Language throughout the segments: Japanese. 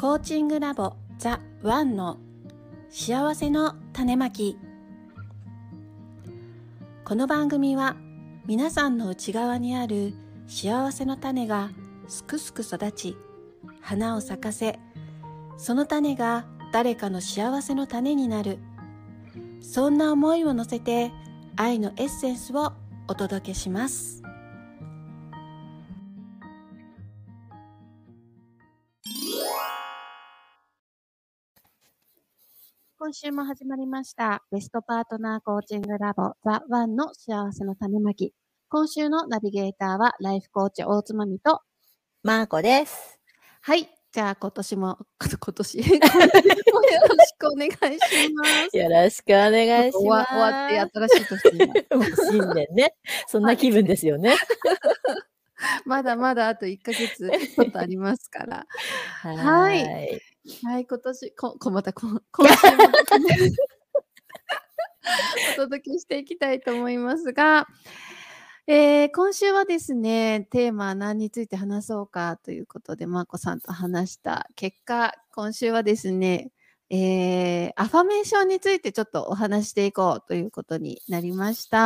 コーチングラボザ・ワンの幸せの種まき。この番組は皆さんの内側にある幸せの種がすくすく育ち花を咲かせその種が誰かの幸せの種になる。そんな思いを乗せて愛のエッセンスをお届けします。今週も始まりましたベストパートナーコーチングラボザ・ワンの幸せの種まき今週のナビゲーターはライフコーチ大津まみとマーコです。はいじゃあ今年も 今年よろしくお願いしますよろしくお願いします。終わって新しい年もう新年ね。そんな気分ですよね。まだまだあと1ヶ月ちょっとありますから。ははいい。はい、今年、こ、こまたこ、今週も お届けしていきたいと思いますが、えー今週はですね、テーマは何について話そうかということで、まーこさんと話した結果、今週はですね、えーアファメーションについてちょっとお話していこうということになりました。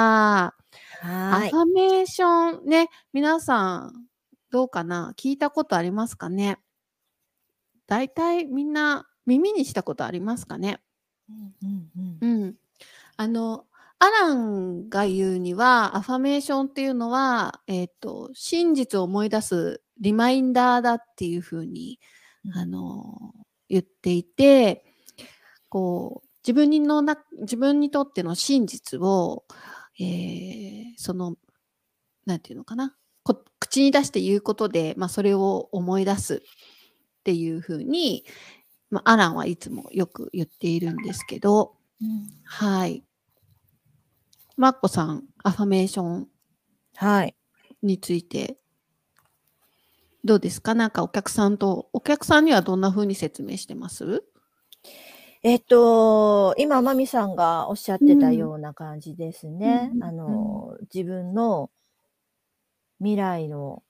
はいアフ。ァメーションね、皆さんどうかな？聞いたことありますかね？大体みんな耳にしたことありますかね？うんうんうん。あの、アランが言うには、アファメーションっていうのは、えっ、と、真実を思い出すリマインダーだっていうふうに、うん。あの、言っていて、こう、自分にのな、自分にとっての真実を、えーその、なんていうのかな、こ口に出して言うことで、まあ、それを思い出す。っていうふうに、まあ、アランはいつもよく言っているんですけど、うん。はい。マッコさん、アファメーションはい。について、どうですか？なんかお客さんと、お客さんにはどんな風に説明してます？えっと、今、まみさんがおっしゃってたうんような感じですね。うん。あの、自分の未来の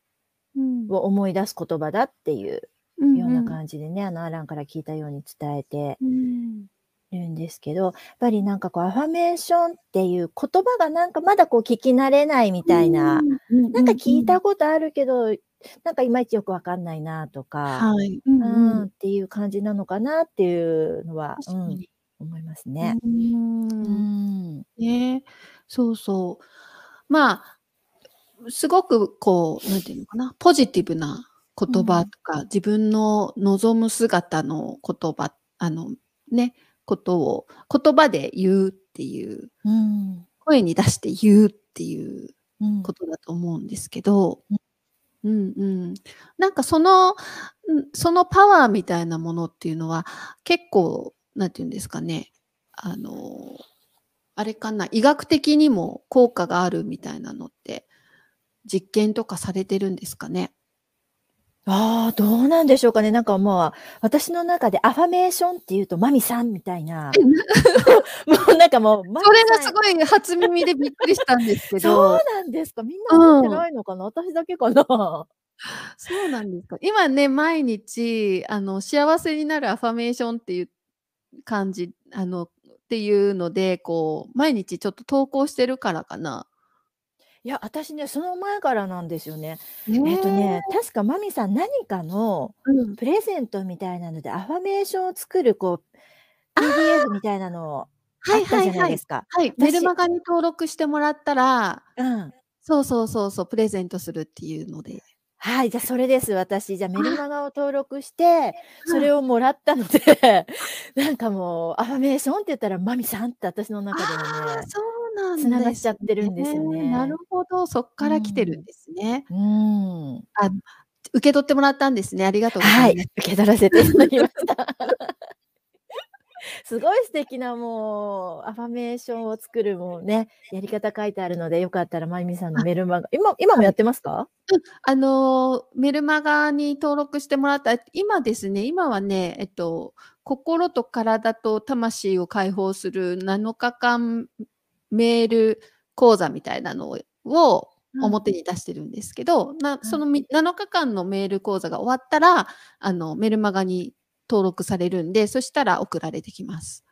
うん。を思い出す言葉だっていううんような感じでね、あの、アランから聞いたように伝えてうんるんですけど、やっぱりなんかこう、アファメーションっていう言葉がなんかまだこう聞き慣れないみたいな、うんなんか聞いたことあるけど、なんかいまいちよくわかんないなとか、はい。うんううんん、っていう感じなのかなっていうのは、うん。思いますね。ううんん。ねそうそう。まあ、すごくこう、なんていうのかな、ポジティブな言葉とか、自分の望む姿の言葉、あの、ね、ことを言葉で言うっていう、うん。声に出して言うっていううんことだと思うんですけど、うんうん。なんかその、うんそのパワーみたいなものっていうのは結構、なんていうんですかね、あの、あれかな、医学的にも効果があるみたいなのって実験とかされてるんですかね？ああ、どうなんでしょうかね。なんかもう、私の中でアファメーションっていうと、マミさんみたいな。もうなんかもう、それがすごい初耳でびっくりしたんですけそうど、なんですか。みんな思ってないのかな、私だけかな。そうなんですか。今ね、毎日、あの、幸せになるアファメーションっていう感じ、あの、っていうので、こう、毎日ちょっと投稿してるからかな。いや、私ね、その前からなんですよね。ねえっとね、確かマミさん何かのうん、プレゼントみたいなので、アファメーションを作る、こう、PDF みたいなのあはいったじゃなはいはいいです。か。はい、メルマガに登録してもらったら、うん。そうそうそうそう、プレゼントするっていうので。はい、じゃあそれです。私、じゃあメルマガを登録して、それをもらったので、なんかもう、アファメーションって言ったら、マミさんって私の中であはね、あ、そうなんつながっちゃってるんですよねなるほど、そっから来てるんですね。うん。あ受け取ってもらったんですね。ありがとうござはいいます。、受け取らせていただきました。すごい素敵なもう、アファメーションを作るもうね、やり方書いてあるので、よかったらまゆみさんのメルマガ、今、今もやってますか？あのーメルマガに登録してもらった、今ですね、今はね、えっと、心と体と魂を解放する7日間メール講座みたいなのをを表に出してるんですけど、なそのみ7日間のメール講座が終わったら、あのメルマガに登録されるんで、そしたら送られてきます。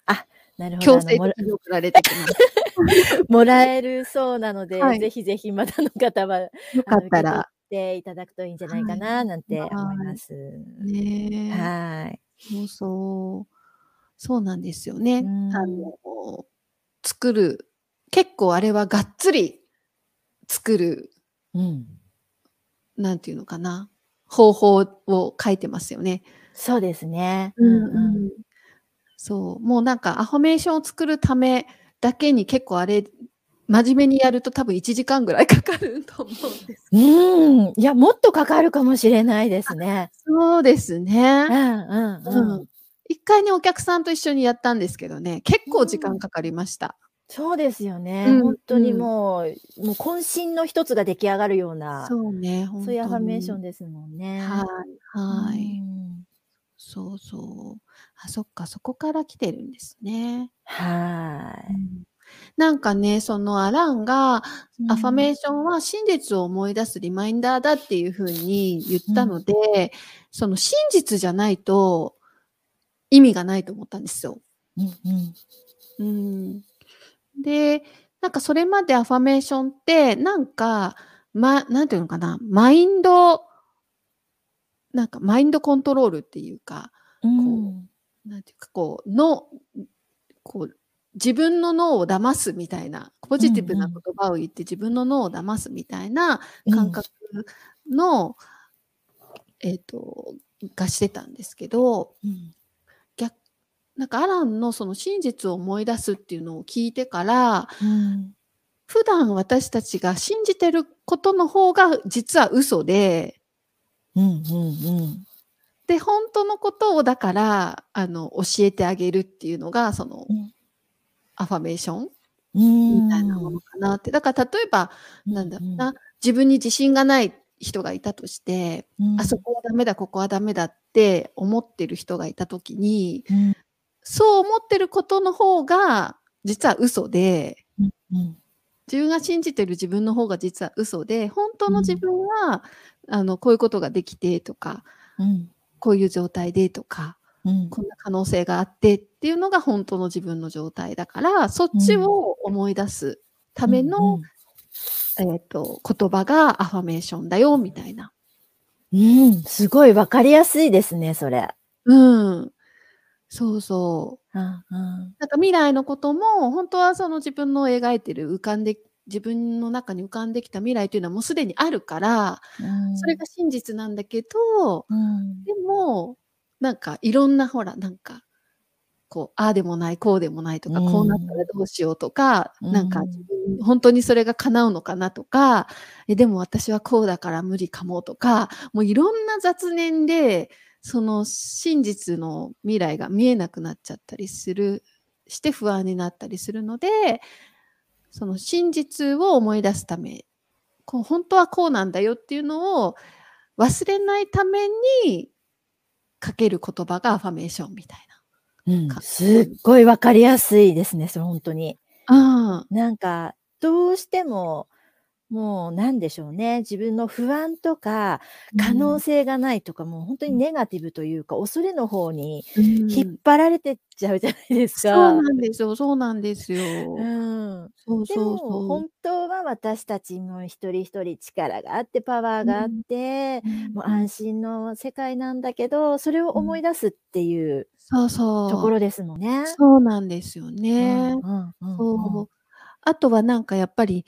なるほど。強制的に送られてきます。もらえるそうなので、はいぜひぜひまたの方はよかったら。ていただくといいんじゃないかななんて思います。ねえ。はい。そうそう。そうなんですよね。うんあの、作る。結構あれはがっつり作る、うん。なんていうのかな。方法を書いてますよね。そうですね。うんうん。そう。もうなんかアファメーションを作るためだけに結構あれ、真面目にやると多分1時間ぐらいかかると思うんです。うん。いや、もっとかかるかもしれないですね。そうですうね。んうんうん。うん一回ね、お客さんと一緒にやったんですけどね、結構時間かかりました。そうですよね。う当にうんもう、もう渾身の一つが出来上がるような、そそうね、本当ういうアファメーションでですもんね。はい、はい。うんそうそう。あ、そっか、そこから来てるんですね。はい。なんかね、そのアランが、アファメーーションは真実を思い出すリマインダーだっていうふうに言ったので、その真実じゃないと意味がないと思ったんですよ。ション。うんうん、で、なんかそれまでアファメーションって、なんか、ま、なんていうのかな、マインド、なんかマインドコントロールっていうか、うん。なんていうか、こう、の、こう、自分の脳を騙すみたいな、ポジティブなうんうん。言葉を言って自分の脳を騙すみたいな感覚の、えっ、と、がしてたんですけど、うんなんかアランのその真実を思い出すっていうのを聞いてから、うん。普段私たちが信じてることの方が実は嘘で、うんうんで、本当のことをだから、あの、教えてあげるっていうのが、その、うん。アファメーションうん。みたいなものかなって。だから例えば、なんだろううな、自分に自信がない人がいたとして、うん。あそこはダメだ、ここはダメだって思ってる人がいたときに、うんそう思ってることの方が実は嘘で、うん自分が信じてる自分の方が実は嘘で、本当の自分は、あの、こういうことができてとか、うん。こういう状態でとか、うん。こんな可能性があってっていうのが本当の自分の状態だから、そっちを思い出すための、えっ、と、言葉がアファメーションだよ、みたいな。うん、うん。すごいわかりやすいですね、それ。うん。そうそう。うんうん。なんか未来のことも、本当はその自分の描いてる浮かんで、自分の中に浮かんできた未来というのはもうすでにあるから、それが真実なんだけど、うん。でも、なんかいろんなほら、なんか、こう、ああでもない、こうでもないとか、うん。こうなったらどうしようとか、うん。なんか自分、本当にそれが叶うのかなとか、えでも私はこうだから無理かもとか、もういろんな雑念で、その真実の未来が見えなくなっちゃったりする、して不安になったりするので、その真実を思い出すため、こう本当はこうなんだよっていうのを忘れないためにかける言葉がアファメーションみたいうんすっごいわかりやすいですね、それ本当に。な。なんか、どうしても、もうなんでしょうね、自分の不安とか、可能性がないとか、もう本当にネガティブというか、恐れの方にうん引っ張られてっちゃうじゃないですそうか。なんですよ、そうなんですよ。うん、そうでもそうそう。本当は私たちも一人一人力があってパワーがあって、うんもう安心の世界なんだけどそれを思い出すっていうそうそう。ところですもんね。そうなんですようんね。うんうんそう。あとはなんかやっぱり、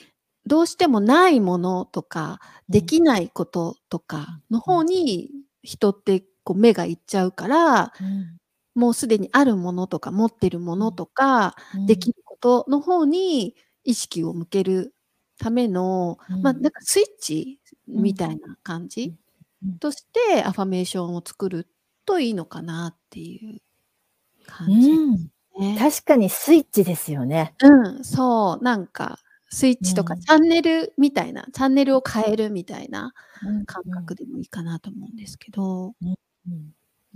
どうしてもないものとか、できないこととかの方に人ってこう目がいっちゃうから、うん。もうすでにあるものとか持ってるものとか、うん。できることの方に意識を向けるための、うん。まあなんかスイッチみたいな感じうん。としてアファメーションを作るといいのかなっていう感じうん。ね。確かにスイッチですよね。うん、そう、なんかスイッチとかうん。チャンネルみたいな、チャンネルを変えるみたいなうん。感覚でもいいかなと思うんですけど。うん。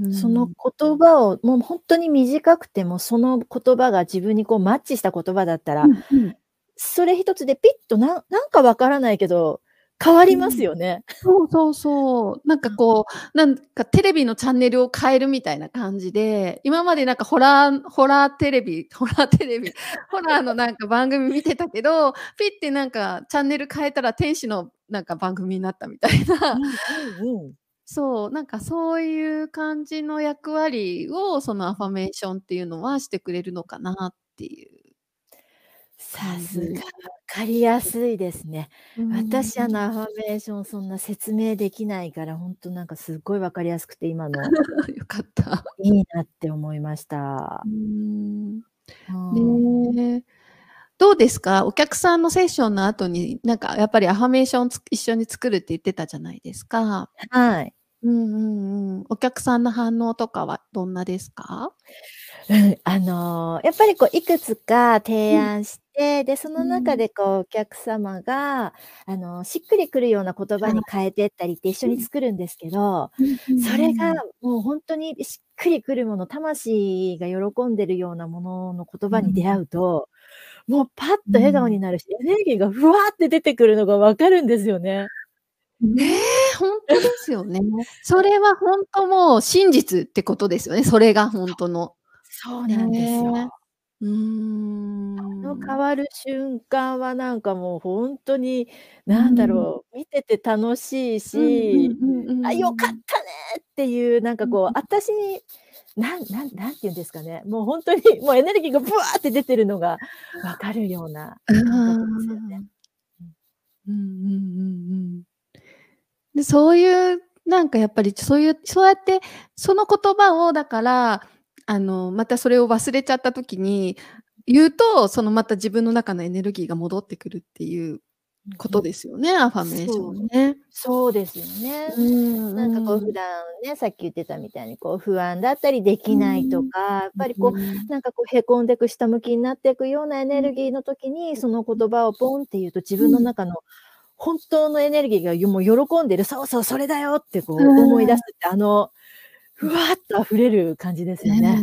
うん。その言葉をもう本当に短くてもその言葉が自分にこうマッチした言葉だったら、うんうん。それ一つでピッとななんかわからないけど変わりますよね。そうそうそう。なんかこう、なんかテレビのチャンネルを変えるみたいな感じで、今までなんかホラーホラーテレビ ホラーテレビ、ホラーのなんか番組見てたけど、ピッてなんかチャンネル変えたら天使のなんか番組になったみたいな。うんうんうん。そう、なんかそういう感じの役割を、そのアファメーションっていうのはしてくれるのかなっていう。さすが、分かりやすいですね。私、あの、アファメーションそんな説明できないから、ほんとなんかすっごい分かりやすくて、今の よかった。いいなって思いました。うーん。ね。どうですか？お客さんのセッションの後に、なんかやっぱりアファメーションつ一緒に作るって言ってたじゃないですか。はい。うんうんうん。お客さんの反応とかはどんなですか？うん、あの、やっぱりこういくつか提うん。案して、で、その中うん。でこうお客様が、あの、しっくりくるような言葉はい。に変えてったりって一緒にうん。作るんですけど、それがうん。もうほんとにしっくりくるもの、魂が喜んでるようなものの言葉に出うん。会うと、もうパッと笑顔うん。になるし、エネルギーがふわって出てくるのが分かるんですよね。ね、ほんとですよね。それはほんともう真実ってことですよね、それがほんとの。そうね。なんですよ。うーあの変ん。わる瞬間はなんかもうほんとに、うーなんだん。ろう、見てて楽しいうんうんし、うんうあ、良かっんうん。たねっていうなんかこう、うんうん。あたしに、なんなん何て言うんですかね、もうほんとに もうエネルギーがブワーって出てるのが分かるような感覚ですよね。ん。うん。うんうんうんうん。で、そういうなんかやっぱりそういうそうやってその言葉をだから、あの、またそれを忘れちゃった時に言うと、そのまた自分の中のエネルギーが戻ってくるっていうこと。ですよね、アファメーショ。ンね。そうですよね。うなんかこう。普段ね、さっき言ってたみたいにこう不安だったりでうきないとん。か、やっぱりうこん。う、なんかこうへこんでく下向きになってくようなエネうん。ルギーの時に、そのうん。言葉をポンって言うと自分のうん。中の本当のエネルギーがよもう喜んでる、そうそうそれだよってこうう思い出す。って、あの、ふわっと溢れる感じですよね。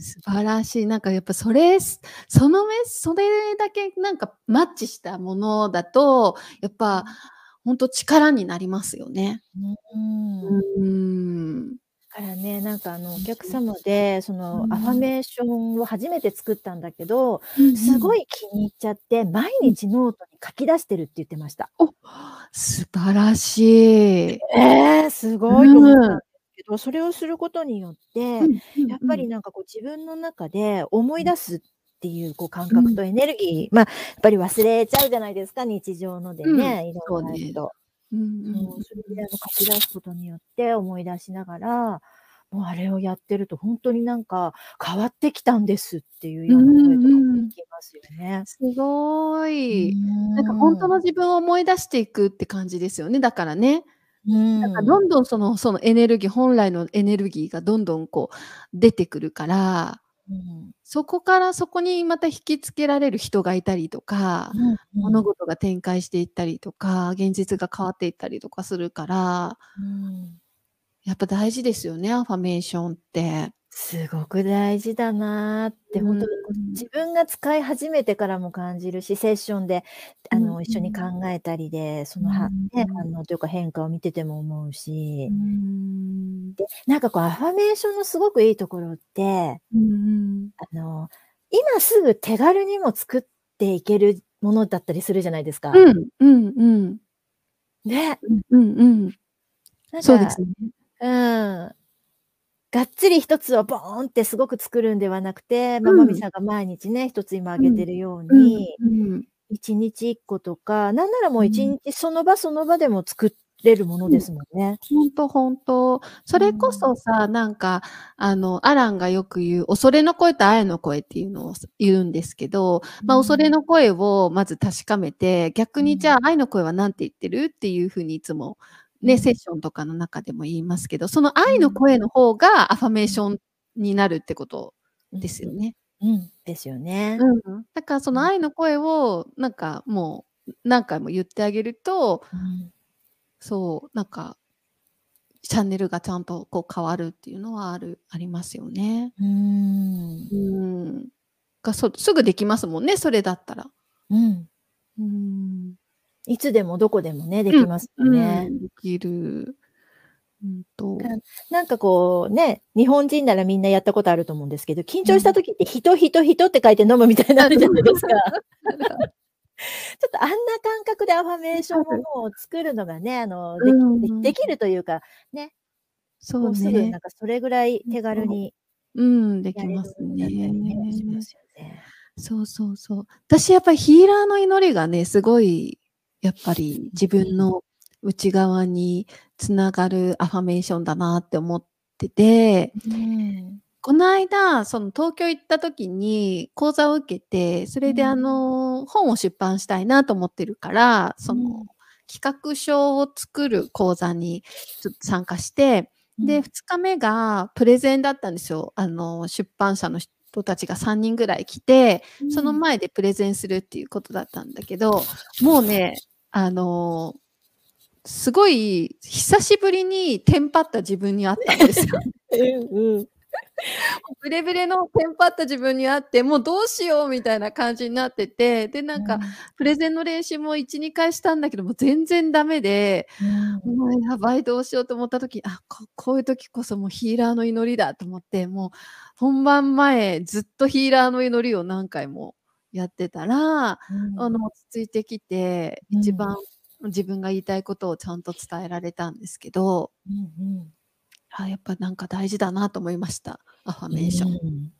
素晴らしい。なんかやっぱそれすそのめそれだけなんかマッチしたものだと、やっぱうん。ほんと力になりますよね。うん。からね、なんかあのおうん客様で、そうん。のアファ。メーションを初めて作ったんだけど。すごい気に入っちゃって、毎うん。日ノートに書き出してるって言ってました。お、素晴らしい。ええ、すごいと思ったんど、それをすることによって、うんうんやっうん。ぱりなんかこう自分の中で思うん。い出すっていうこう感うん。覚とエネルギー、ま、やっぱり忘れちゃうじゃないですか、日常のでうん、ね、いろそうね。んな人。うんうんそれうんうん。であの書き出すことによって思い出しながら、もうあれをやってるとほんとになんか変わってきたんですっていううような声とかもんうん。聞きますよね。すごうい。なんかほんとーん。の自分を思い出していくって感じですよね、だからね。うなんか。どんどんそのそのエネルギー本来のエネルギーがどんどんこう出てくるからうん。そこからそこにまた引きつけられる人がいたりとか、うんうん。物事が展開していったりとか、現実が変わっていったりとかするからうーん。やっぱ大事ですよね、アファメーションって。すごく大事だなってほんうーとに。自分が使い始めてからも感じるし、セッションでうんあの一緒に考うん。えたりで、その。反応というか変化を見てても思うし。ん。で、なんかこうアファメーションのすごくいいところって。あの、今すぐ手軽にも作っていけるものだったりするじゃないですか。うん、うんうん。ね。うんうんそうですね。うん。がっつり1つをボーンってすごく作るんではなくて、ま、マうん。ミさんが毎日ね、1つ今挙げうん。てるよううんに、うん。1日1個とか、なんならもういちうん。にちその場その場でも作れるものうん。ですもんね。ほんとほんと。それこうん。そさ、なんかあの、アランがよく言う、恐れの声と愛の声っていうのをす言うんですけど、ま、恐れうん。の声をまず確かめて、逆にじゃあうん。愛の声は何て言ってる？っていう風にいつもね、セッうん。ションとかの中でも言いますけど、そのうん。愛の声の方がアファメーうん。ションになるってことうんうん。ですよね。うん、ですよね。うん。だからそうん。の愛の声をなんかもう、何回も言ってあげるとうん。そう、なんかチャンネルがちゃんとこう変わるっていうのはあるありますよね。うーん。うーん。が、そすぐできますもんね、それだったら。うん。うーん。いつでもどこでもね、できますよね。うん、できる。うんと。なんかこうね、日本人ならみんなやったことあると思うんですけど、緊張した時って人、人、人って書いて飲むみたいになるじゃないですか。ちょっとあんな感覚でアファメーションを作るのがね、あの、できできるというか、ね。そうね。すぐなんかそれぐらい手軽に。うん、できますね。そうそうそう。私やっぱりヒーラーの祈りがね、すごい、やっぱり自分の内側につながるアファメーションだなって思ってて、うん、この間、その東京行った時に講座を受けて、それであの、本を出版したいなと思ってるから、その、企画書を作る講座にちょっと参加して、で、2日目がプレゼンだったんですよ。あの、出版社の人たちが3人ぐらい来て、その前でプレゼンするっていうことだったんだけど、もうね、あのすごい久しぶりにテンパった自分に会ったんですよ。うんうん。ブレブレのテンパった自分に会って、もうどうしようみたいな感じになってて、で、なんか、プレゼンの練習も1、2回したんだけども、全然ダメで、うん、もうやばい、どうしようと思った時、あこ、こういう時こそもうヒーラーの祈りだと思って、もう本番前、ずっとヒーラーの祈りを何回もやってたら、うん、あの、落ち着いてきて、一番自分が言いたいことをちゃんと伝えられたんですけど、うんうんあ、やっぱなんか大事だなと思いました。アファメーション。うん、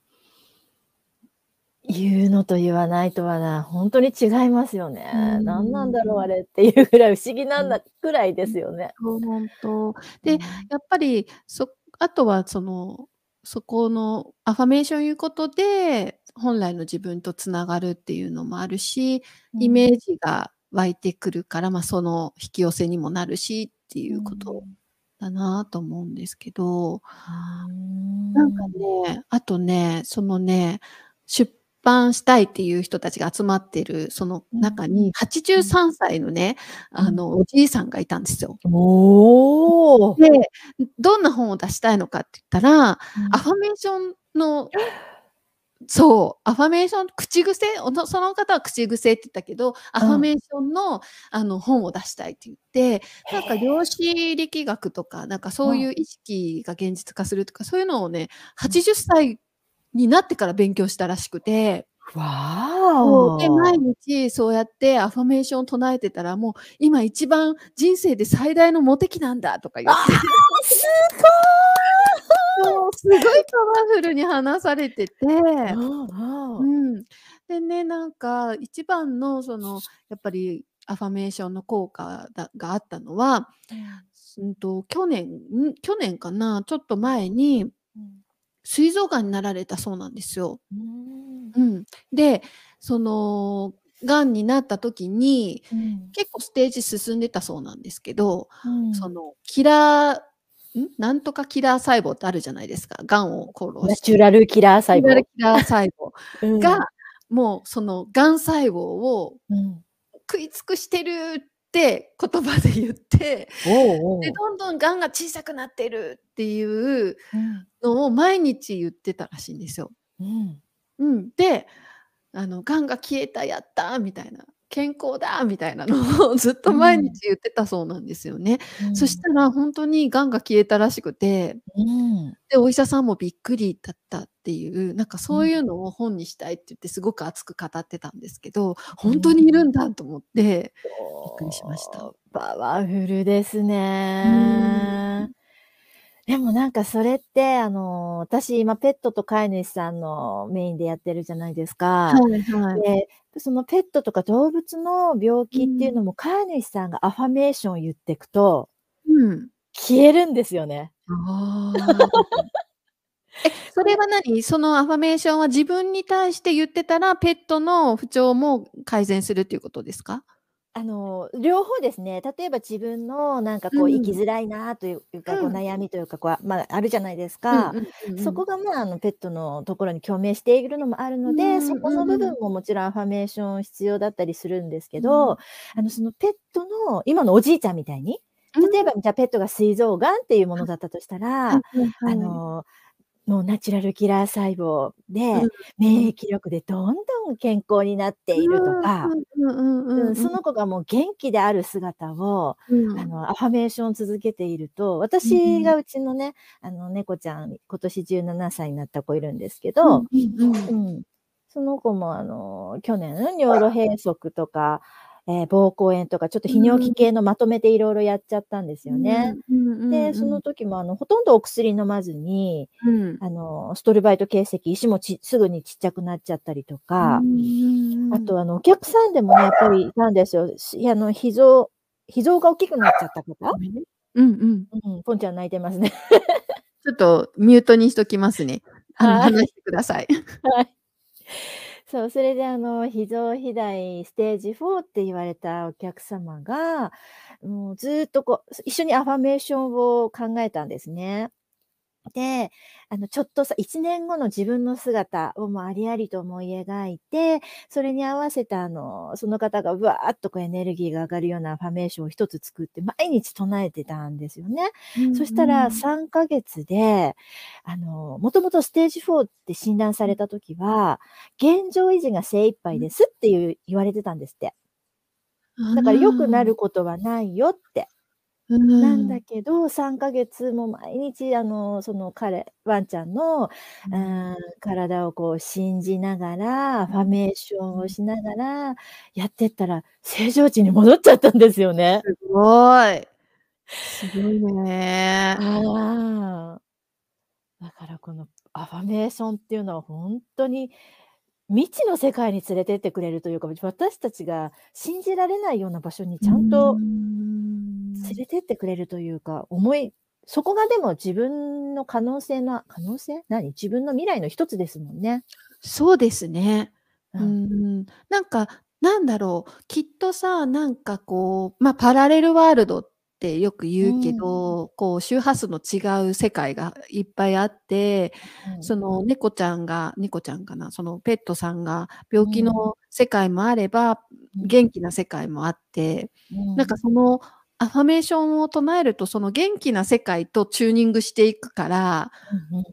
言うのと言わないとはな、本当に違いますよね。何なんだろうあれっていうぐらい不思議なんだくらいですよね。本当。で、やっぱり、そあとはその、そこのアファメーション言うことで、本来の自分とつながるっていうのもあるし、イメージが湧いてくるから、ま、その引き寄せにもなるしっていうことだなと思うんですけど、なんかね、あとね、そのね、出版したいっていう人たちが集まってるその中に、83歳のね、あの、おじいさんがいたんですよ。おで、どんな本を出したいのかって言ったら、アファメーションのそう、アファメーション、口癖、その方は口癖って言ったけど、アファメーションの、あの、本を出したいって言って、なんか量子力学とか、なんかそういう意識が現実化するとか、そういうのをね、80歳になってから勉強したらしくて。わで、毎日そうやってアファメーションを唱えてたら、もう今一番人生で最大のモテ期なんだとか言って。すごいすごいパワフルに話されてて、うん。でね、なんか一番のその、やっぱりアファメーションの効果だがあったのは、うん。と、去年ん、去年かな、ちょっと前に、膵臓癌になられたそうなんですよ。うん。で、その、癌になった時に、うん、結構ステージ進んでたそうなんですけど、うん、そのキラーん？なんとかキラー細胞ってあるじゃないですか。がんを殺す。ナチュラルキラー細胞。ナチュラルキラー細胞が、うん、もうそのがん細胞を食い尽くしてるって言葉で言って、うん、でどんどんがんが小さくなってるっていうのを毎日言ってたらしいんですよ。うん、うん、であの、がんが消えた、やったみたいな。健康だみたいなのをずっと毎日言ってたそうなんですよね。うん、そしたら本当に癌が消えたらしくて、うん、で、お医者さんもびっくりだったっていう、なんかそういうのを本にしたいって言ってすごく熱く語ってたんですけど、本当にいるんだと思って、びっくりしました。パワフルですね。でもなんかそれって、あの、私今ペットと飼い主さんのメインでやってるじゃないですか。はいはい。で、そのペットとか動物の病気っていうのも、飼い主さんがアファメーションを言ってくとうん。消えるんですよね。ああ。え、それは何？そのアファメーションは自分に対して言ってたら、ペットの不調も改善するっていうことですか？あの、両方ですね。例えば自分のなんかこう生きづらいなというか、こう悩みというか、こう、まあ、あるじゃないですか。そこが、まあ、あの、ペットのところに共鳴しているのもあるので、そこの部分ももちろんアファメーション必要だったりするんですけど、あの、そのペットの今のおじいちゃんみたいに、例えば、じゃあペットが膵臓癌っていうものだったとしたら、あののナチュラルキラー細胞で、うん。免疫力でどんどん健康になっているとか。その子がもう元気である姿を、うん。あの、アファメーションを続けていると、う私がん。うちのね、あの、猫ちゃん、今年17歳になった子いるんですけうんど。その子も、あの、去年、尿路閉塞とか、えー膀胱炎とか、ちょっとう泌尿器ん。系のまとめていろいろやっちゃったんですうよね。んうんうで、んそのうん。時も、あの、ほとんどお薬飲まずに、うん。あの、ストルバイト形石、石もちすぐにちっちゃくなっちゃったりとうか。あと、あの、お客さんでもね、やっぱりいたんですよ。しあの、脾臓脾臓が大きくなっちゃった方？ごめんね。うんうん。うん、ポンちゃん泣いてますね。ちょっとミュートにしときますね。あの、はい。話してください。はい。そう、それであの、脾臓肥大ステージ4って言われたお客様が、もうずっとこう、一緒にアファメーションを考えたんですね。で、あの、ちょっとさ、1年後の自分の姿をもうありありと思い描いて、それに合わせたあの、その方がうわーっとこうエネルギーが上がるようなアファメーションを一つ作って毎日唱えてたんですよね。うんそしたらうん。3ヶ月で、あの、もともとステージ4って診断された時は、現状維持が精一杯ですっていう言われてたんですって。あだから良くなあ。ることはないよって。うなんだん。けど、3ヶ月も毎日、あの、その彼、ワンちゃんの、うん、体をこう信じながら、アファメーションをしながらやってったら、正常値に戻っちゃったんですよね。すごい。すごいね。ああ。だからこのアファメーションっていうのは本当に未知の世界に連れてってくれるというか、私たちが信じられないような場所にうちゃんとん。連れてってくれるというか、思いそこがでも自分の可能性の可能性？何？自分の未来の一つですもんね。そうですね。う。うんん。なんか、なんだろう、きっとさ、なんかこう、ま、パラレルワールドってよくう言うけん。ど、こう周波数の違う世界がいっぱいあって、うん。その猫ちゃんが猫ちゃんかな、そのペットさんがう病気ん。の世界もあれば、うん。元気な世界もあって、うん。なんかそのアファメーションを唱えると、その元気な世界とチューニングしていくからうんうん。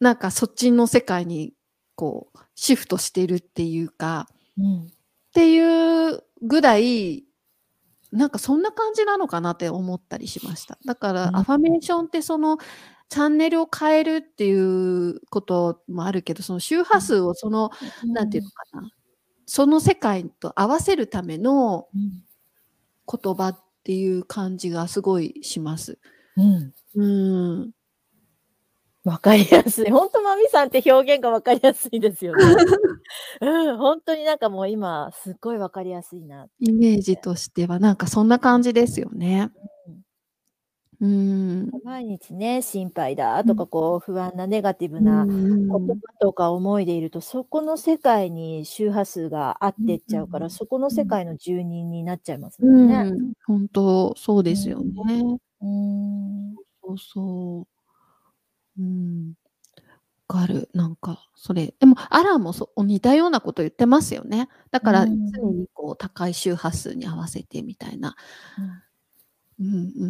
なんかそっちの世界にこうシフトしてるっていうかうん。っていうぐらい、なんかそんな感じなのかなって思ったりしました。だかうん。らアファメーションってそのチャンネルを変えるっていうこともあるけど、その周波数をその、うなんていうのん。かな、その世界と合わせるためのうん。言葉っていう感じがすごいします。うん。うん。わかりやすい。ほんとマミさんって表現がわかりやすいですよね。うん、ほんとになんかもう今すっごいわかりやすいなイ。メージとしてはなんかそんな感じですよね。うん。うん。毎日ね、心配だうん。とかこう不安なネガティブうな言ん葉うん。とか思いでいると、そこの世界に周波数が合っうんてっちゃうから、うんそこのうん。世界の住人になっちゃいますうもんね。ん、本当そうですようね。ん。うん。そうそう。うん。わかる。なんかそれ、でもアランもそ似たようなこと言ってますよね。だうから常ん。にこう高い周波数に合わせてみたいな。うん。うんうんう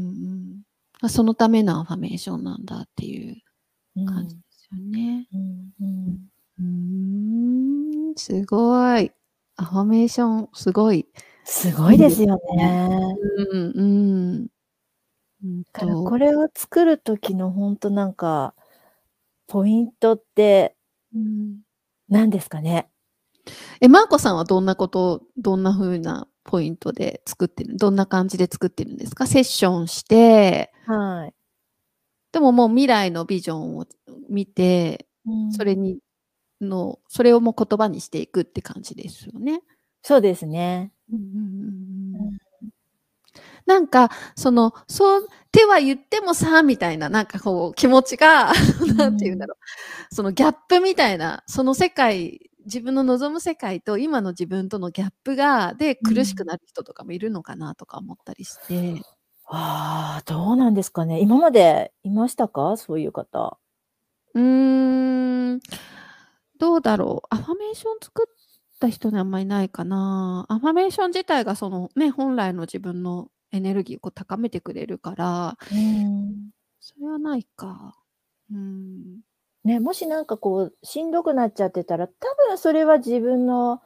ん。ま、そのためのアファメーションなんだっていううん。感じですよね。うんうん。うーん、すごい。アファメーションすごいすごいいですよね。ね。うんうん。うんからとこれを作る時のほんとなんか、ポイントってうん。何ですかね？え、マーコさんはどんなことどんな風なポイントで作ってるどんな感じで作ってるんですか？セッションしてはい。でももう未来のビジョンを見て、うん。それにのそれをもう言葉にしていくって感じですよね。そうですね。うんうんうんうん。うん。なんか、その、そうっては言ってもさ、みたいな、なんかこう気持ちが、う なんて言うんだん。ろう、そのギャップみたいな、その世界自分の望む世界と今の自分とのギャップがで、う苦しくん。なる人とかもいるのかなとか思ったりして。ああ、どうなんですかね。今までいましたか？そういう方。うーん、どうだろう。アファメーション作った人にあんまいないかな。アファメーション自体がそのね、本来の自分のエネルギーをこう高めてくれるから、うん。それはないか。うん。ね、もしなんかこう、しんどくなっちゃってたら、多分それは自分の、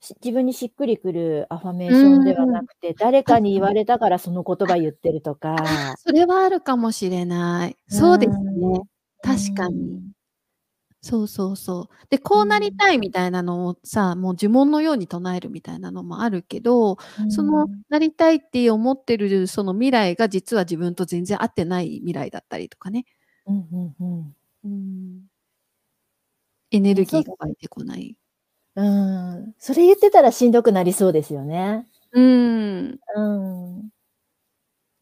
し自分にしっくりくるアファメーションではなくて、誰かに言われたからその言葉言ってるとか。それはあるかもしれない。そうですね。確かに。そうそうそう。で、こうなりたいみたいなのをさ、もう呪文のように唱えるみたいなのもあるけど、そのなりたいって思ってるその未来が実は自分と全然合ってない未来だったりとかね。うんうんうん。うん。エネルギーが湧いてこない。うん。それ言ってたらしんどくなりそうですよね。うん。うん。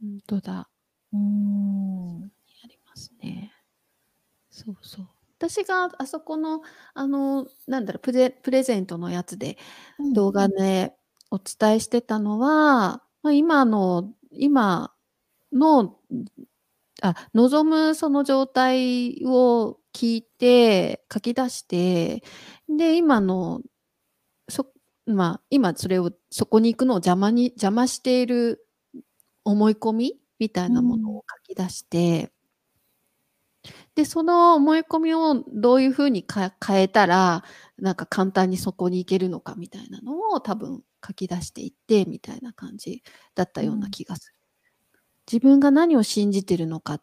ほんとだ。うーん。ありますね。そうそう。私があそこの、あの、なんだろう、プレプレゼントのやつで、動画でお伝えしてたのは、ま、今の今のあ、望むその状態を聞いて、書き出して、で、今の、そまあ、今それをそこに行くのを邪魔に邪魔している思い込みみたいなものを書き出してで、その思い込みをどういう風に変えたら、なんか簡単にそこに行けるのかみたいなのを多分書き出していってみたいな感じだったような気がする。自分が何を信じてるのかっ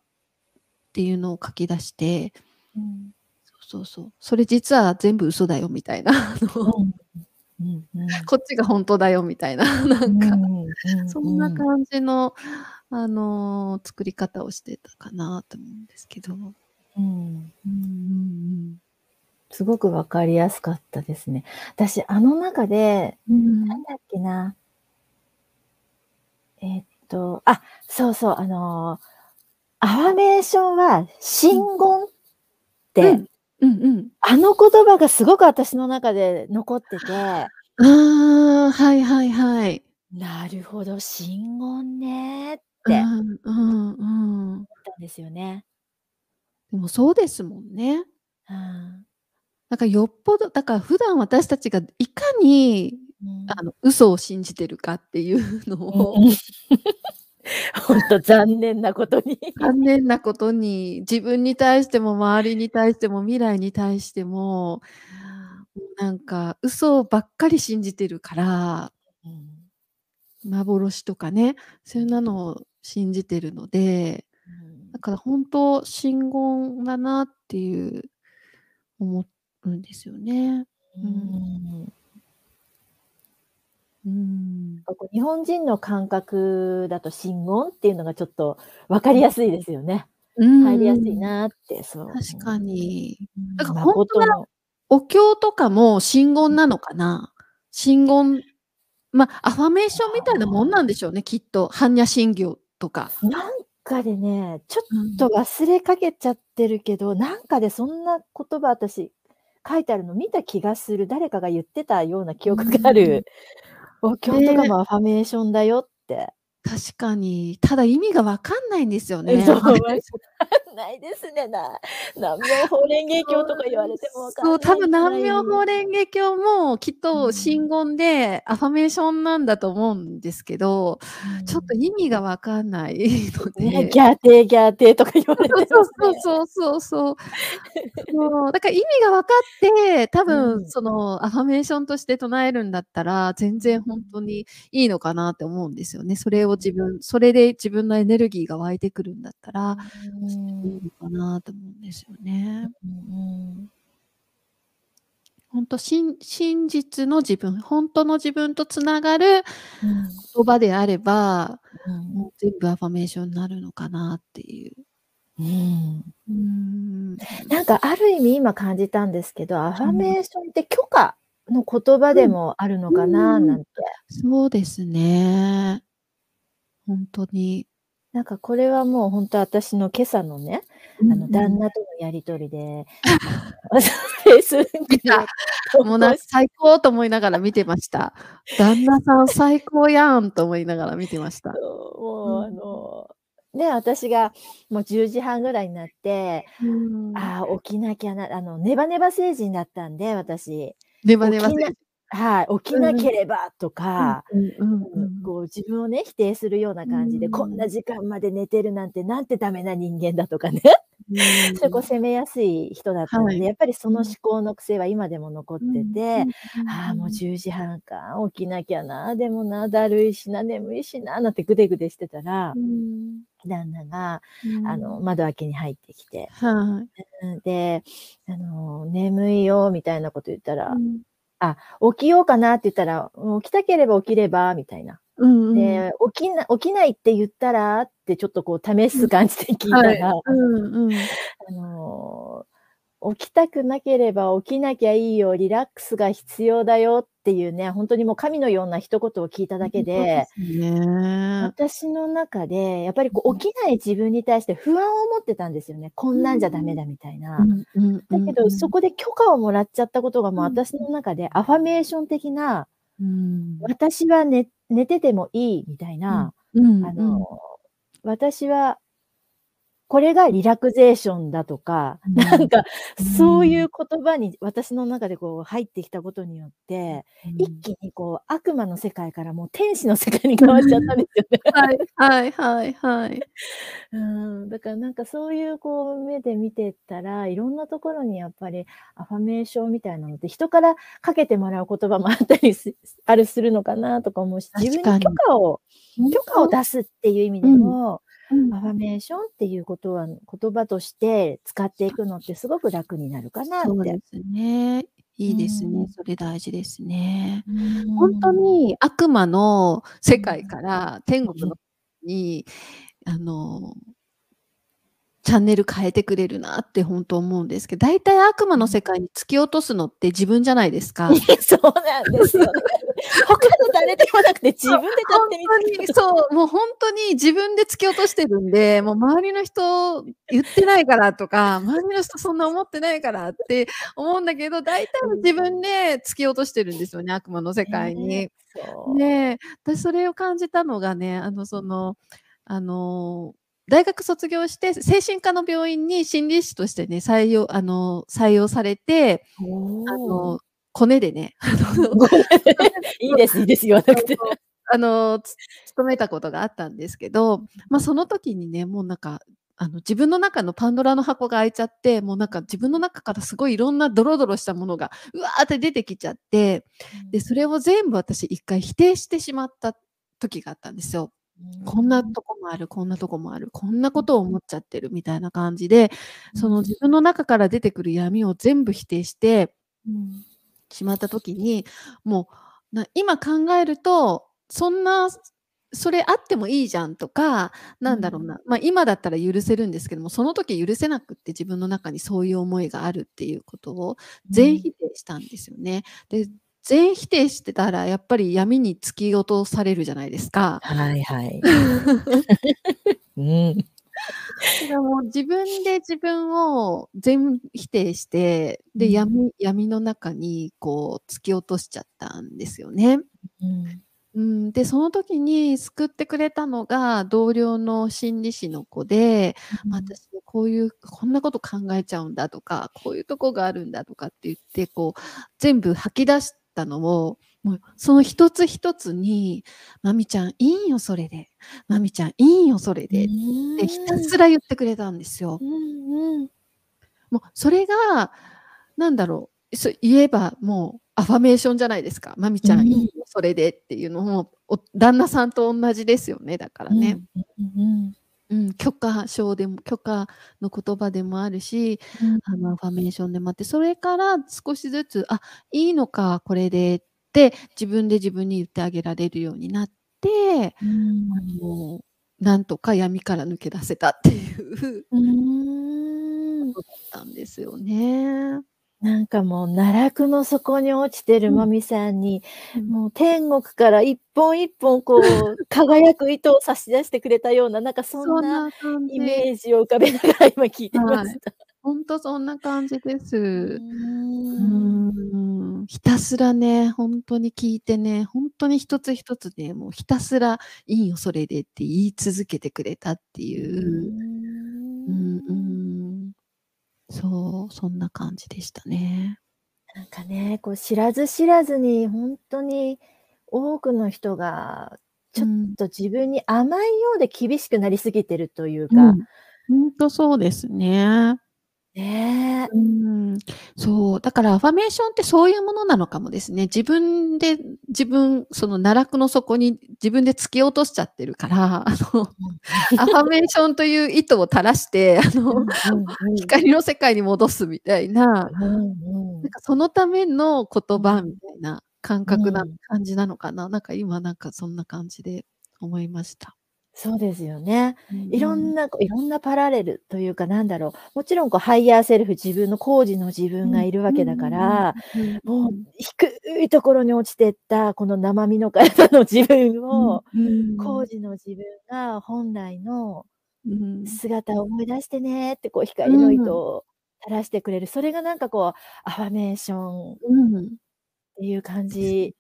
ていうのを書き出して、うん、そうそうそう。それ実は全部嘘だよみたいな。うん。うん、こっちが本当だよみたいな、なんか、そんな感じの、あのー、作り方をしてたかなと思うんですけど。うん。うん、すごくわかりやすかったですね。私、あの中で、うん、なんだっけな。えー、っと、あ、そうそう、あのー、アファメーションは、真言って、うんうんうん、あの言葉がすごく私の中で残ってて。ああ、はいはいはい。なるほど、真言ねって。うん、うん、うん。ったんですよね。でもそうですもんね。うん。なんかよっぽど、だから普段私たちがいかに、うん、あの嘘を信じてるかっていうのを、本当残念なことに残念なことに自分に対しても周りに対しても未来に対しても、なんか嘘ばっかり信じてるから、うん、幻とかねそういうのを信じてるので、だから本当真言だなっていう思うんですよね。うん。うん。日本人の感覚だと真言っていうのがちょっと分かりやすいですよね。うん、入りやすいなって、そう。確かに。だから本当はお経とかも真言なのかな？真言、まあ、アファメーションみたいなもんなんでしょうね、きっと。般若心経とか。なんかでね、ちょっと忘れかけちゃってるけど、なんかでそんな言葉私書いてあるの見た気がする。誰かが言ってたような記憶がある。お経とかもアファメーションだよって。確かに。ただ意味がわかんないんですよね。そう、ないですね。な南無法蓮華経とか言われてもわかんない。そう、多分南無法蓮華経もきっと真言でアファメーションなんだと思うんですけど、うん、ちょっと意味がわかんないので。ね、ギャーテーギャーテーとか言われて、ね、そうそうそうそうそう。だから意味が分かって、多分、うん、そのアファメーションとして唱えるんだったら、全然本当にいいのかなって思うんですよね。それを自分、それで自分のエネルギーが湧いてくるんだったら、うん、いいのかなと思うんですよね。うん本当真真実の自分本当の自分とつながる言葉であれば、うん、もう全部アファメーションになるのかなっていう。うん、うんなんかある意味今感じたんですけど、アファメーションって許可の言葉でもあるのかななんて。そうですね。本当に。なんかこれはもう本当私の今朝のね、あの旦那とのやり取りで、もうな最高と思いながら見てました。旦那さん最高やんと思いながら見てました。もう、あの、で、私がもう10時半ぐらいになって、ああ、起きなきゃな、あの、ネバネバ星人だったんで、私。ネバネバ星人。はい、起きなければとか、こう自分をね、否定するような感じで、こんな時間まで寝てるなんて、なんてダメな人間だとかね。それこう責めやすい人だったので、はい。やっぱりそのうん。思考の癖は今でも残っうん、てて、うんああ、もううんうん。10時半か、起きなきゃな、でもな、だるいしな、眠いしな、なんてぐでぐでしてたらう、ん。旦那が、うあの、ん。窓開けに入ってきて、はい。うん、で、あの、眠いよみたいなこと言ったら、うん。あ、起きようかなって言ったら、起きたければ起きればみたいな。うんうん。で、起きな起きないって言ったらってちょっとこう試うん。す感じで聞いはい。たら、うんうん。あの、起きたくなければ起きなきゃいいよ、リラックスが必要だよっていうね、ほんとにもう神のような一言を聞いただけでで、すね。私の中でやっぱりこううん。起きない自分に対して不安を持ってたんですよね。こうんなんじゃダメん。だみたいな。だけど。そこで許可をもらっちゃったことがもううん私の中でアファメーション的な、うん。私はね寝ててもいいみたいうん。な。あの、私はこれがリラクゼーションだとか、うなんん。かう。そういうん言葉に私の中でこう入ってきたことによって、うん。一気にこう悪魔の世界からもう天使の世界に変わっちゃったんですよね。はいはいはいはい。うーん、だからなんかそういうこう目で見てったら、いろんなところにやっぱりアファメーションみたいなのって、人からかけてもらう言葉もあったりすあるするのかなとか思うし、自分に許。可を許可をと。出すっていう意味うん。でも、うん。アファメーションっていうことは言葉として使っていくのってすごく楽になるかなって。そうですね。ういいですね。ん。それ大事ですね。うほんとん。に悪魔のう世界かん。ら天うん。国のに、あの、チャンネル変えてくれるなってほんと思うんですけど、大体悪魔うん。の世界に突き落とすのって自分じゃないですか。そうなんですよね。他の誰でもなくて自分で勝手にとに、そう、もうほんとに自分で突き落としてるんで、もう周りの人言ってないからとか、周りの人そんな思ってないからって思うんだけど、大体う自分ん。で突き落としてるんですよね、悪魔の世界ね、に。で、私それを感じたのがね、あの、その、あの、大学卒業して精神科の病院に心理師としてね、採用あの、採用されて、あ。の、コネでね、いいですいいです、言わなくて。あの、つ勤めたことがあったんですけど、ま、その時にね、もうなんか、あの、自分の中のパンドラの箱が開いちゃって、もうなんか自分の中からすごいいろんなドロドロしたものが、うわって出てきちゃって、で、うん。それを全部私一回否定してしまった時があったんですよ。うこんな。とこもある、こんなとこもある、こんなうん。ことを思っちゃってるみたいな感じで、そのうん。自分の中から出てくる闇を全部否定してうん。しまった時に、もう、な今考えると、そんな、それあってもいいじゃんとか、うん。なんだろうな、ま、今だったら許せるんですけども、その時許せなくって自分の中にそういう思いがあるっていうことをうん。全否定したんですよね。で、全否定してたらやっぱり闇に突き落とされるじゃないですか。はいはい。うん。だからもう自分で自分を全否定して、で、うん。闇闇の中にこう突き落としちゃったんですよね。うん。うん、で、その時に救ってくれたのが同僚の心理師の子で、うん。私こういうこんなこと考えちゃうんだとか、こういうとこがあるんだとかって言って、こう全部吐き出したのを、もうその一つ一つに、「マミちゃんいいよそれで。マミちゃんいいよそれうで」ってひた。すら言ってくれたんですよ。うんうん。もうそれが、なんだろう、そ言えばもうアファメーションじゃないですか。マミうちゃんいいん。よそれでっていうのも、お旦那さんとおんなじですよね、だからね。うん。うんうん。うん、許可証でも許可の言葉でもあるし、うん。あの、アファメーションでもあって、それから少しずつ、あ、いいのか、これでって自分で自分に言ってあげられるようになって、うあん。の、なんとか闇から抜け出せたっていううーん。ことだったんですよね。なんかもう奈落の底に落ちてるうん。マミさんに、うん。もう天国から一本一本こう 輝く糸を差し出してくれたような、なんかそそんんなイじ。メージを浮かべながら今聞いてまはい。した。ほんとそんな感じでうす。うん。ん、ひたすらね、ほんとに聞いてね、ほんとに一つ一つね、もうひたすら「いいよそれで」って言い続けてくれたってういう。うんう。ん。そう、そんな感じでしたね。なんかね、こう知らず知らずにほんとに多くの人がちょっうん。と自分に甘いようで厳しくなりすぎてるといううか、ん。ほんとそうですね。ねえ。うん、そう。だからアファメーションってそういうものなのかもですね。自分で、自分、その奈落の底に自分で突き落としちゃってるから、あの、アファメーションという糸を垂らして、あの、光の世界に戻すみたいな、なんかそのための言葉みたいな感覚な感じなのかな。なんか今なんかそんな感じで思いました。そうですよね。いろんな、いろんなパラレルというか、なんだろう、もちろんこうハイヤーセルフ、自分の高次の自分がいるわけだから、もう低いところに落ちてったこの生身の体の自分を、高次の自分が本来の姿を思い出してねってこう光の糸を垂らしてくれる。それがなんかこうアファメーションっていう感じ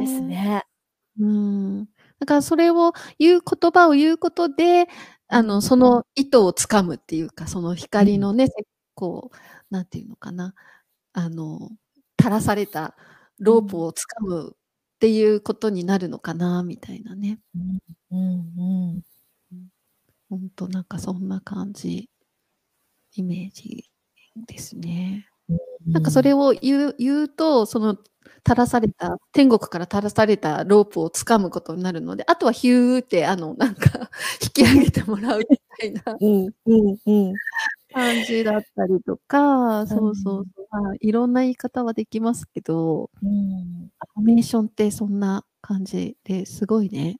ですね。うん。だからそれを言う言葉を言うことで、あの、その意図をつかむっていうか、その光のね、こう、なんていうのかな、あの、垂らされたロープをつかむっていうことになるのかなみたいなね。うん。うん。うん。ほんとなんかそんな感じ、イメージですね。なんかそれを言う言うと、その垂らされた、天国から垂らされたロープを掴むことになるので、あとはヒューって、あの、なんか 引き上げてもらうみたいなうんうんうん。感じだったりとか、そうそうそう、まあ、いろんな言い方はできますけど、うん。アファメーションってそんな感じですごいね。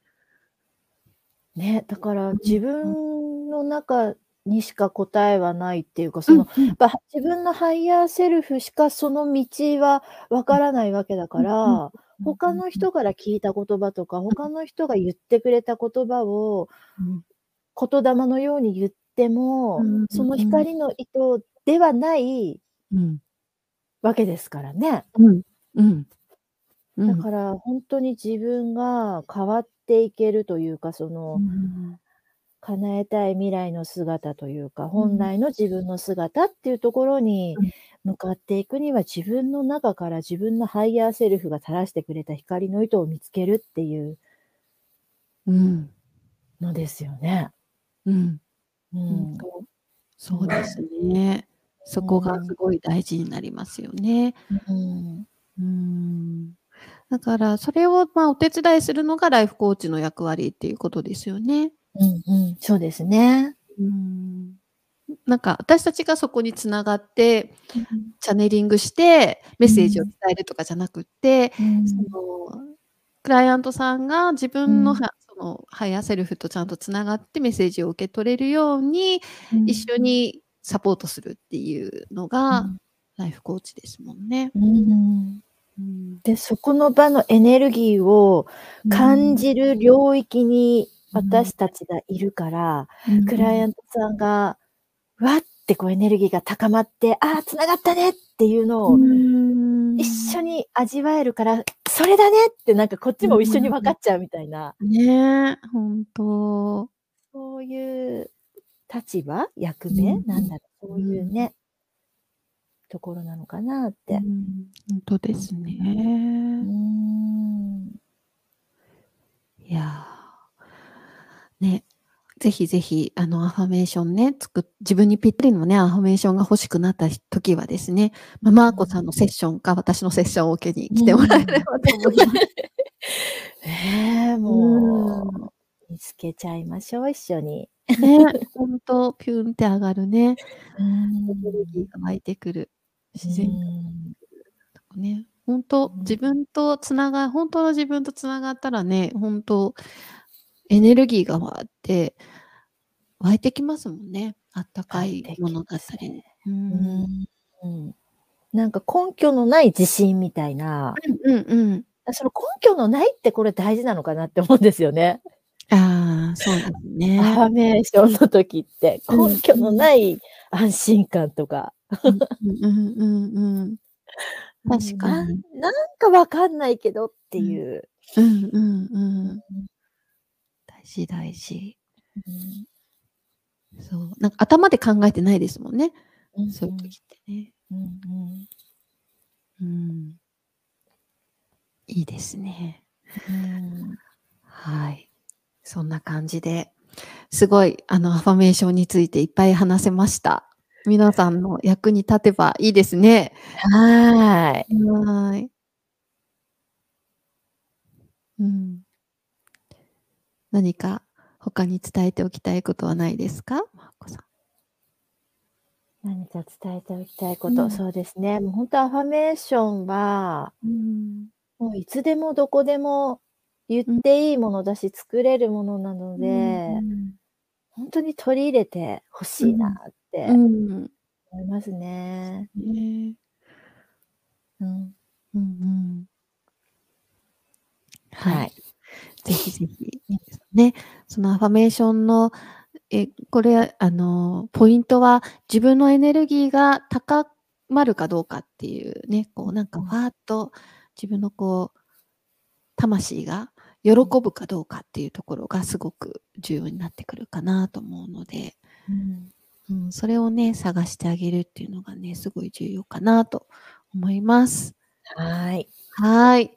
ね、だから自分の中にしか答えはないっていうか、その、やっぱ自分のハイヤーセルフしかその道はわからないわけだから、他の人から聞いた言葉とか、他の人が言ってくれた言葉を、言霊のように言っても、その光の糸ではないわけですからね。うんうん。だから本当に自分が変わっていけるというか、その叶えたい未来の姿というか、本来の自分の姿っていうところに向かっていくには、自分の中から自分のハイヤーセルフが垂らしてくれた光の糸を見つけるっていううん。のですよね。うん。うん。そうですね。そこがすごい大事になりますよね。うん。うん。だからそれを、ま、お手伝いするのがライフコーチの役割っていうことですよね。うんうん、そうですね。うん。なんか私たちがそこに繋がって、うん、チャネリングしてメッセージを伝えるとかじゃなくって、うん、そのクライアントさんが自分の、うん、そのハイヤーセルフとちゃんと繋がってメッセージを受け取れるように、一緒にサポートするっていうのが、ライフコーチですもんね。うんで、そこの場のエネルギーを感じる領域に私たちがいるから、うん、クライアントさんが、わってこうエネルギーが高まって、ああ、繋がったねっていうのを一緒に味わえるから、それだねってなんかこっちも一緒に分かっちゃうみたいな。ねえ、ほんと。そういう立場役目、うん、なんだろう、そういうね、ところなのかなって。本当ですね。うん。いやね、ぜひぜひ、あの、アファメーションね、つく、自分にぴったりのね、アファメーションが欲しくなった時はですね、まマーコさんのセッションか、私のセッションを受けに来てもらえればと思います。ええ、もう、見つけちゃいましょう、一緒に。ね、ほんと、ピュンって上がるね。エネルギーが湧いてくる。自然とね。本当、自分とつなが本当の自分とつながったらね、本当エネルギーがわって、湧いてきますもんね。あったかいものだったりね。うん。うん。なんか根拠のない自信みたいな。うんうんうん。その根拠のないってこれ大事なのかなって思うんですよね。ああ、そうですね。アファメーションの時って、根拠のない安心感とか。うんうん。確かに。なんかわかんないけどっていう。うんうんうん。事大事。うん、そう。なんか頭で考えてないですもんね。うんうん、そういう時ってね。うん、うん、いいですね。うん、はい。そんな感じで、すごい、あの、アファメーションについていっぱい話せました。皆さんの役に立てばいいですね。はい。はい。うん。何か他に伝えておきたいことはないですか？何か伝えておきたいこと、うん、そうですね。もう本当アファメーションは、うん、もういつでもどこでも言っていいものだし、作れるものなので、うん、本当に取り入れて欲しいなって思いますね。うん。うん。うんうん。はい。ぜひぜひ、ね、そのアファメーションの、え、これ、あの、ポイントは自分のエネルギーが高まるかどうかっていうね、こうなんかファーッと自分のこう、魂が喜ぶかどうかっていうところがすごく重要になってくるかなと思うので、うん、うん、それをね、探してあげるっていうのがね、すごい重要かなと思います。はい。はい。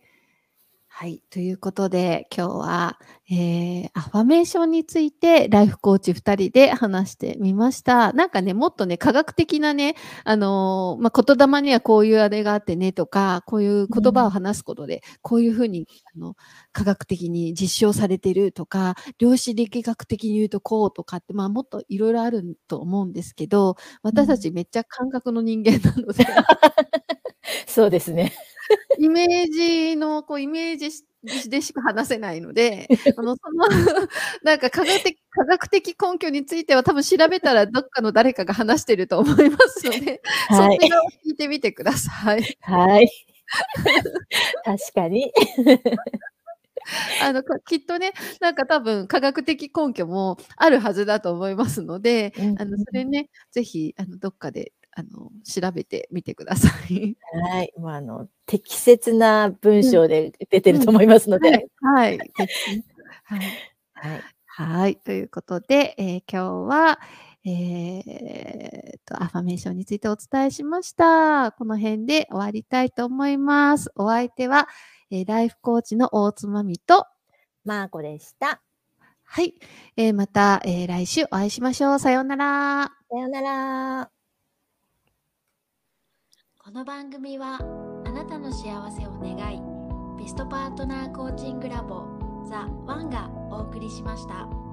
はい。ということで、今日は、えー、アファメーションについて、ライフコーチ2人で話してみました。なんかね、もっとね、科学的なね、あのー、まあ、言霊にはこういうあれがあってねとか、こういう言葉を話すことで、こういうふうに、あの、科学的に実証されてるとか、量子力学的に言うとこうとかって、まあ、もっといろいろあると思うんですけど、私たちめっちゃ感覚の人間なので。そうですね。イメージの、こう、イメージでしか話せないので、あの、その なんか科学的、科学的根拠については多分調べたらどっかの誰かが話してると思いますので、はい、そちらを聞いてみてください。はい。確かに。あの、きっとね、なんか多分科学的根拠もあるはずだと思いますので、うん、あの、それね、ぜひ、あの、どっかであの、調べてみてください。はい。まあ、あの、適切な文章で出てると思いますので。うんうんはい。はい。はい。はい。はい。ということで、えー、今日は、えー、と、アファメーションについてお伝えしました。この辺で終わりたいと思います。お相手は、えー、ライフコーチの大津まみと、マーコでした。はい。えー、また、えー、来週お会いしましょう。さようなら。さようなら。この番組はあなたの幸せを願いベストパートナーコーチングラボザ・ワンがお送りしました。